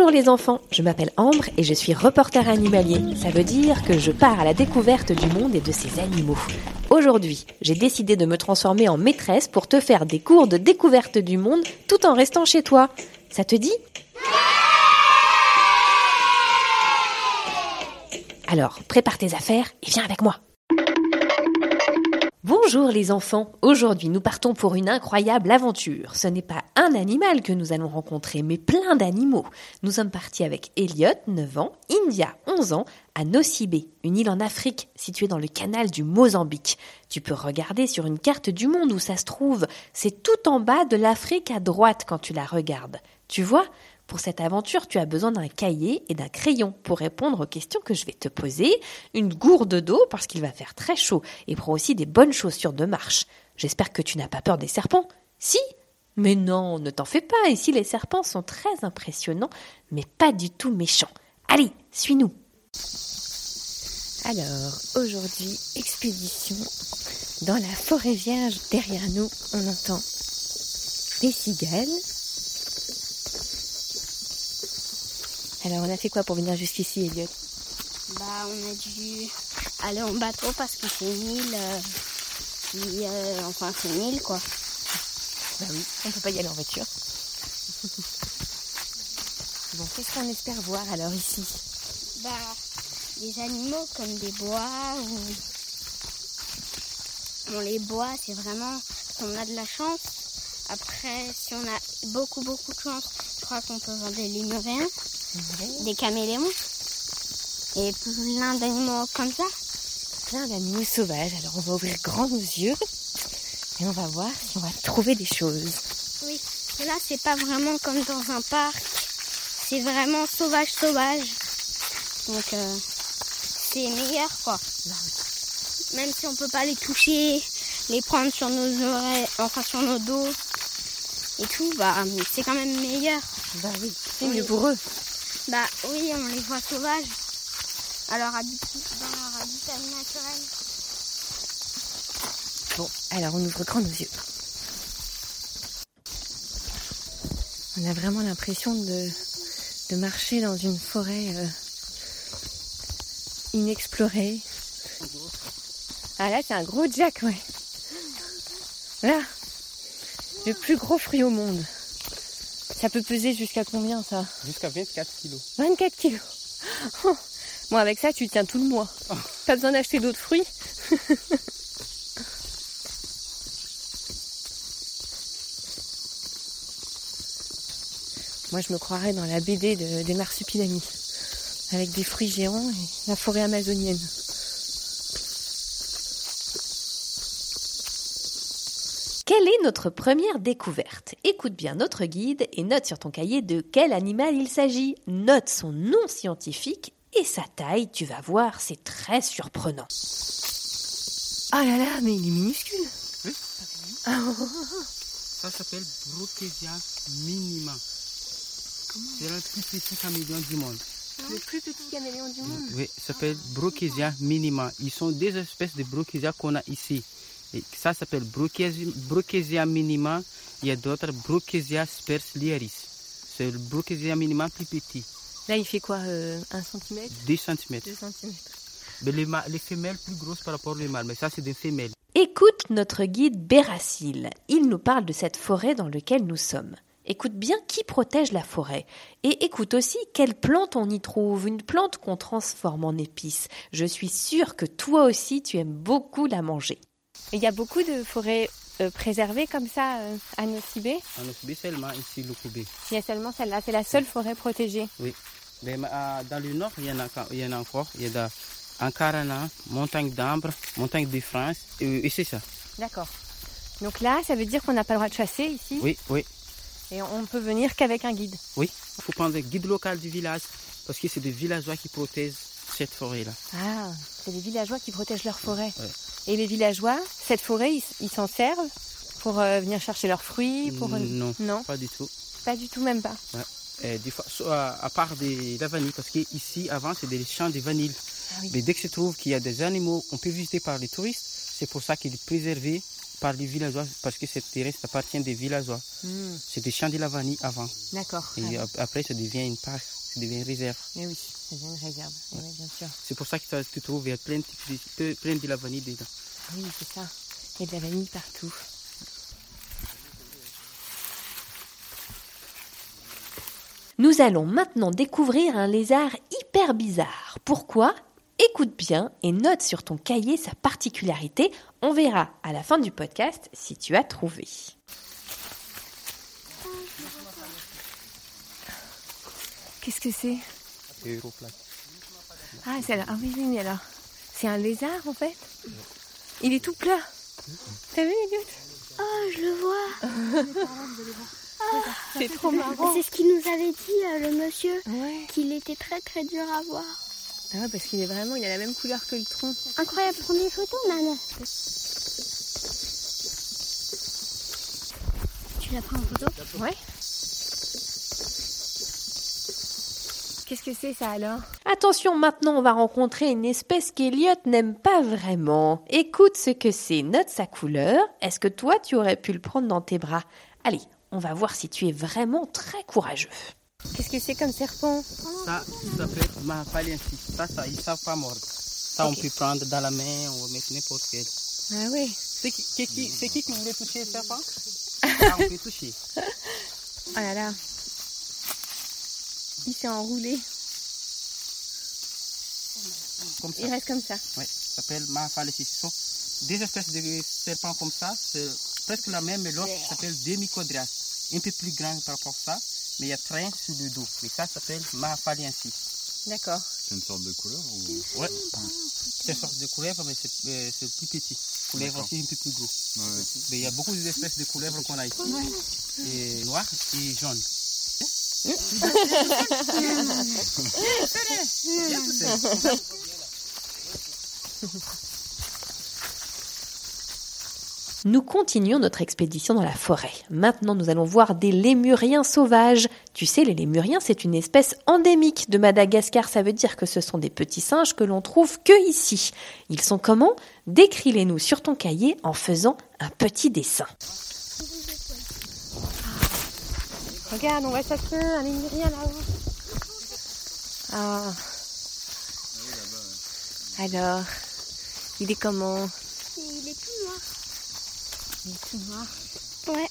Bonjour les enfants, je m'appelle Ambre et je suis reporter animalier. Ça veut dire que je pars à la découverte du monde et de ses animaux. Aujourd'hui, j'ai décidé de me transformer en maîtresse pour te faire des cours de découverte du monde tout en restant chez toi. Ça te dit? Alors, prépare tes affaires et viens avec moi. Bonjour les enfants, aujourd'hui nous partons pour une incroyable aventure. Ce n'est pas un animal que nous allons rencontrer, mais plein d'animaux. Nous sommes partis avec Elliot, 9 ans, India, 11 ans, à Nocibé, une île en Afrique située dans le canal du Mozambique. Tu peux regarder sur une carte du monde où ça se trouve. C'est tout en bas de l'Afrique à droite quand tu la regardes. Tu vois pour cette aventure, tu as besoin d'un cahier et d'un crayon pour répondre aux questions que je vais te poser, une gourde d'eau parce qu'il va faire très chaud et prends aussi des bonnes chaussures de marche. J'espère que tu n'as pas peur des serpents. Si Mais non, ne t'en fais pas. Ici, les serpents sont très impressionnants, mais pas du tout méchants. Allez, suis-nous. Alors, aujourd'hui, expédition dans la forêt vierge. Derrière nous, on entend des cigales. Alors, on a fait quoi pour venir jusqu'ici, Elliot Bah, on a dû aller en bateau parce que c'est une île euh, qui, euh, enfin, c'est une île quoi. Bah oui, on peut pas y aller en voiture. bon, qu'est-ce qu'on espère voir alors ici Bah, des animaux comme des bois ou. Bon, les bois, c'est vraiment on a de la chance. Après, si on a beaucoup, beaucoup de chance, crois qu'on peut voir des lémuriens, des caméléons et plein d'animaux comme ça. Plein d'animaux sauvages. Alors, on va ouvrir grand nos yeux et on va voir si on va trouver des choses. Oui, mais là, c'est pas vraiment comme dans un parc. C'est vraiment sauvage, sauvage. Donc, euh, c'est meilleur, quoi. Même si on peut pas les toucher, les prendre sur nos oreilles, enfin sur nos dos et tout, bah, c'est quand même meilleur. Bah oui, c'est mieux pour eux. Bah oui, on les voit sauvages. Alors, habitus, dans leur habitat naturel. Bon, alors on ouvre grand nos yeux. On a vraiment l'impression de, de marcher dans une forêt euh, inexplorée. Ah là, c'est un gros jack, ouais. Là, le plus gros fruit au monde. Ça peut peser jusqu'à combien ça Jusqu'à 24 kilos. 24 kilos. Bon, avec ça, tu tiens tout le mois. Pas besoin d'acheter d'autres fruits. Moi, je me croirais dans la BD de- des marsupilamis, avec des fruits géants et la forêt amazonienne. Quelle est notre première découverte? Écoute bien notre guide et note sur ton cahier de quel animal il s'agit. Note son nom scientifique et sa taille, tu vas voir, c'est très surprenant. Ah là là, mais il est minuscule. Oui, Ah, oh, oh, oh. Ça s'appelle Brocasia minima. C'est le plus petit caméléon du monde. Le plus petit caméléon du monde. Oui, ça s'appelle Brochésia minima. Ils sont des espèces de Brochésia qu'on a ici. Et ça s'appelle Brochésia, Brochésia minima. Il y a d'autres Brochésia sperslieris. C'est le Brochésia minima plus petit, Là, il fait quoi euh, Un centimètre? 2 cm. Deux centimètres. Mais les, ma- les femelles plus grosses par rapport aux mâles. Mais ça, c'est des femelles. Écoute notre guide Béracile. Il nous parle de cette forêt dans laquelle nous sommes. Écoute bien qui protège la forêt. Et écoute aussi quelle plante on y trouve, une plante qu'on transforme en épice. Je suis sûre que toi aussi tu aimes beaucoup la manger. Il y a beaucoup de forêts euh, préservées comme ça euh, à Nosibé. On a subi seulement ici le Koubé. Il y a seulement celle-là, c'est la seule forêt protégée. Mais euh, dans le nord, il y en a, il y en a encore. Il y a Ankarana, montagne d'Ambre, montagne de France. Et, et c'est ça. D'accord. Donc là, ça veut dire qu'on n'a pas le droit de chasser ici? Oui, oui. Et on peut venir qu'avec un guide? Oui, il faut prendre le guide local du village parce que c'est des villageois qui protègent cette forêt-là. Ah, c'est les villageois qui protègent leur forêt. Ouais. Et les villageois, cette forêt, ils ils s'en servent pour euh, venir chercher leurs fruits pour... Non, Non, pas du tout. pas du tout, même pas. Euh, des fois, à, part des, la vanille, parce qu'ici, avant, c'est des champs de vanille. Ah oui. Mais dès que se trouve qu'il y a des animaux qu'on peut visiter par les touristes, c'est pour ça qu'il est préservé par les villageois, parce que cette terrain ça appartient des villageois. Hmm, C'est des champs de la vanille avant. D'accord. Et Ah, ap- après, ça devient une parc, ça devient une réserve. eh oui, ça devient une réserve. Eh oui, bien sûr. C'est pour ça que ça, tu trouves, il y a plein de, plein de la vanille dedans. Oui, c'est ça. Il y a de la vanille partout. Nous allons maintenant découvrir un lézard hyper bizarre. Pourquoi? Écoute bien et note sur ton cahier sa particularité. On verra à la fin du podcast si tu as trouvé. Qu'est-ce que c'est Ah, c'est là. Ah oui, oui, mais alors. C'est un lézard en fait Il est tout plat. T'as vu, Elliot Oh, je le vois. C'est trop marrant. C'est ce qu'il nous avait dit, euh, le monsieur, Ouais. qu'il était très très dur à voir. Ah ouais, parce qu'il est vraiment, il a la même couleur que le tronc. Incroyable, première photo, maman. Tu l'as pris en photo? Ouais. Qu'est-ce que c'est ça alors? Attention, maintenant on va rencontrer une espèce qu'Eliot n'aime pas vraiment. Écoute ce que c'est, note sa couleur. Est-ce que toi tu aurais pu le prendre dans tes bras? Allez, on va voir si tu es vraiment très courageux. Qu'est-ce que c'est comme serpent? Ça, ça s'appelle mahapaliensis. Ça, ça, ils savent pas mordre. Ça, on peut prendre dans la main, on va mettre n'importe quel. Ah oui. C'est qui, qui, qui qui voulait toucher le serpent? Ah, on peut toucher. Oh là là. Il s'est enroulé. Comme ça. Il reste comme ça. Oui, ça s'appelle sont des espèces de serpents comme ça. C'est presque la même, mais l'autre s'appelle Demicodrias. Un peu plus grand par rapport à ça, mais il y a train sur le dos. Mais ça s'appelle mahapaliensis. D'accord. C'est une sorte de couleur ou... Ouais. C'est une sorte de couleuvre, mais c'est euh, plus petit. Couleuvre aussi un peu plus gros. Ouais. Mais il y a beaucoup d'espèces de couleuvres qu'on a ici. Et noir et jaune. Nous continuons notre expédition dans la forêt. Maintenant, nous allons voir des lémuriens sauvages. Tu sais, les lémuriens, c'est une espèce endémique de Madagascar. Ça veut dire que ce sont des petits singes que l'on trouve que ici. Ils sont comment? Décris-les-nous sur ton cahier en faisant un petit dessin. Regarde, on voit sa queue, un lémurien là-haut. Ah. Alors, il est comment? Il est tout noir. Il est tout noir. Ouais.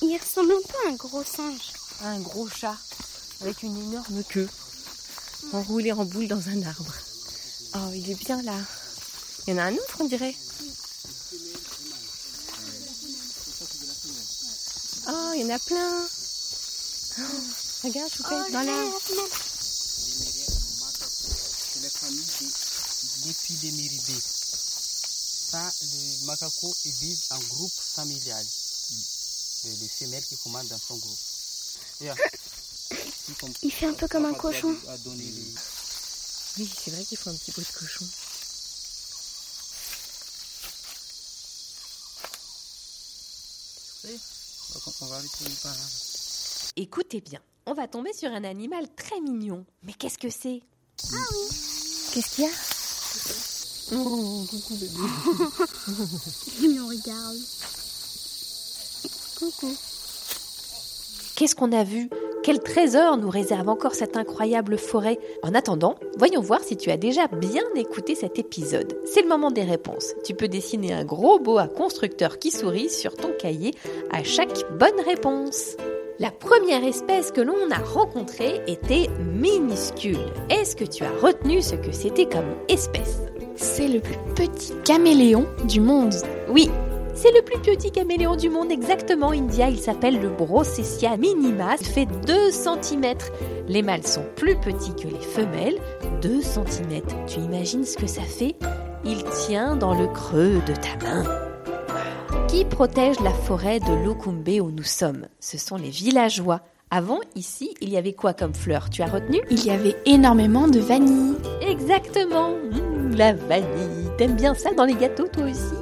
Il ressemble un peu à un gros singe. Un gros chat avec une énorme queue enroulée en boule dans un arbre. Oh, il est bien là. Il y en a un autre, on dirait. Oh, il y en a plein. Oh, regarde, je Oh, dans là, la... là. C'est la famille des Lepidemiridae. Ça, les macacos, ils vivent en groupe familial. Et les femelles qui commandent dans son groupe. Il fait un peu comme un cochon. Oui, c'est vrai qu'il faut un petit peu de cochon. On va retourner par là. Écoutez bien, on va tomber sur un animal très mignon. Mais qu'est-ce que c'est? Qu'est-ce qu'il y a? Oh, Il nous regarde. Coucou. Qu'est-ce qu'on a vu? Quel trésor nous réserve encore cette incroyable forêt En attendant, voyons voir si tu as déjà bien écouté cet épisode. C'est le moment des réponses. Tu peux dessiner un gros boa constructeur qui sourit sur ton cahier à chaque bonne réponse. La première espèce que l'on a rencontrée était minuscule. Est-ce que tu as retenu ce que c'était comme espèce? C'est le plus petit caméléon du monde. Oui, c'est le plus petit caméléon du monde, exactement, India. Il s'appelle le Brocessia minima. Il fait 2 cm. Les mâles sont plus petits que les femelles. 2 cm. Tu imagines ce que ça fait? Il tient dans le creux de ta main. Qui protège la forêt de Lokumbe où nous sommes? Ce sont les villageois. Avant, ici, il y avait quoi comme fleur Tu as retenu? Il y avait énormément de vanille. Exactement Mmh, La vanille T'aimes bien ça dans les gâteaux, toi aussi?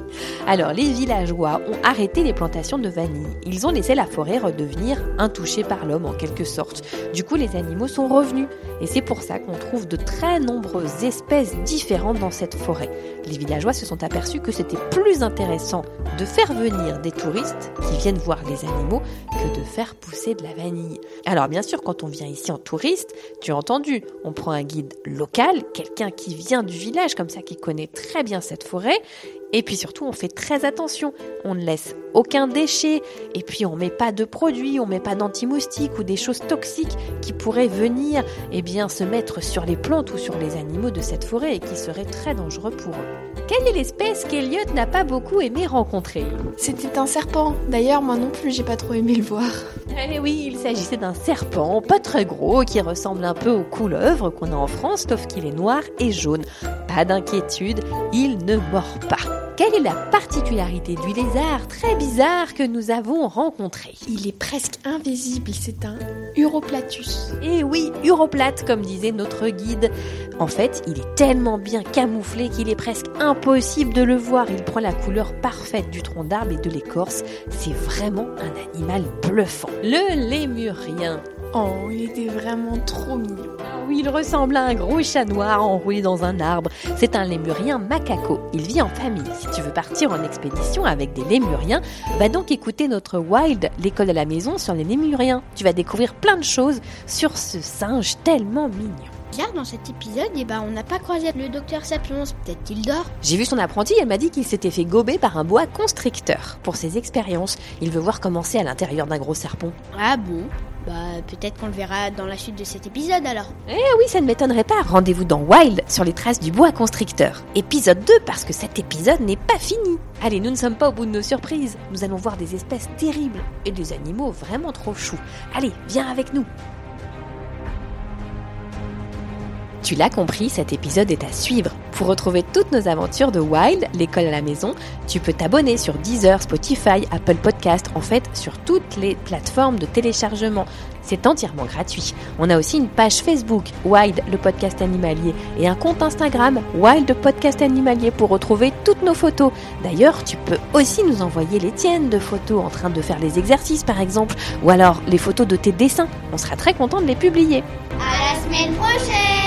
Alors, les villageois ont arrêté les plantations de vanille. Ils ont laissé la forêt redevenir intouchée par l'homme, en quelque sorte. Du coup, les animaux sont revenus. Et c'est pour ça qu'on trouve de très nombreuses espèces différentes dans cette forêt. Les villageois se sont aperçus que c'était plus intéressant de faire venir des touristes qui viennent voir les animaux que de faire pousser de la vanille. Alors bien sûr, quand on vient ici en touriste, tu as entendu, on prend un guide local, quelqu'un qui vient du village comme ça, qui connaît très bien cette forêt. Et puis surtout, on fait très attention. On ne laisse aucun déchet. Et puis, on met pas de produits, on met pas d'anti-moustiques ou des choses toxiques qui pourraient venir, eh bien, se mettre sur les plantes ou sur les animaux de cette forêt et qui seraient très dangereux pour eux. Quelle est l'espèce qu'Eliot n'a pas beaucoup aimé rencontrer? C'était un serpent. D'ailleurs, moi non plus, j'ai pas trop aimé le voir. Eh oui, il s'agissait d'un serpent pas très gros qui ressemble un peu au couleuvre qu'on a en France, sauf qu'il est noir et jaune. Pas d'inquiétude, il ne mord pas. Quelle est la particularité du lézard très bizarre que nous avons rencontré? Il est presque invisible. C'est un Uroplatus. Eh oui, uroplate, comme disait notre guide. En fait, il est tellement bien camouflé qu'il est presque impossible de le voir. Il prend la couleur parfaite du tronc d'arbre et de l'écorce. C'est vraiment un animal bluffant. Le lémurien. Oh, il était vraiment trop mignon. Ah oui, il ressemble à un gros chat noir enroulé dans un arbre. C'est un lémurien macaco. Il vit en famille. Si tu veux partir en expédition avec des lémuriens, va donc écouter notre Wild, l'école à la maison sur les lémuriens. Tu vas découvrir plein de choses sur ce singe tellement mignon. Hier, dans cet épisode, eh ben, on n'a pas croisé le docteur Sapiens. Peut-être qu'il dort. J'ai vu son apprenti, elle m'a dit qu'il s'était fait gober par un bois constricteur. Pour ses expériences, il veut voir comment c'est à l'intérieur d'un gros serpent. Ah bon? Bah, peut-être qu'on le verra dans la suite de cet épisode alors. Eh oui, ça ne m'étonnerait pas. Rendez-vous dans Wild sur les traces du bois constricteur. Épisode 2 parce que cet épisode n'est pas fini. Allez, nous ne sommes pas au bout de nos surprises. Nous allons voir des espèces terribles et des animaux vraiment trop choux. Allez, viens avec nous. Tu l'as compris, cet épisode est à suivre. Pour retrouver toutes nos aventures de Wild, l'école à la maison, tu peux t'abonner sur Deezer, Spotify, Apple Podcast, en fait sur toutes les plateformes de téléchargement. C'est entièrement gratuit. On a aussi une page Facebook, Wild le podcast animalier, et un compte Instagram, Wild podcast animalier, pour retrouver toutes nos photos. D'ailleurs, tu peux aussi nous envoyer les tiennes de photos en train de faire les exercices par exemple, ou alors les photos de tes dessins. On sera très content de les publier. À la semaine prochaine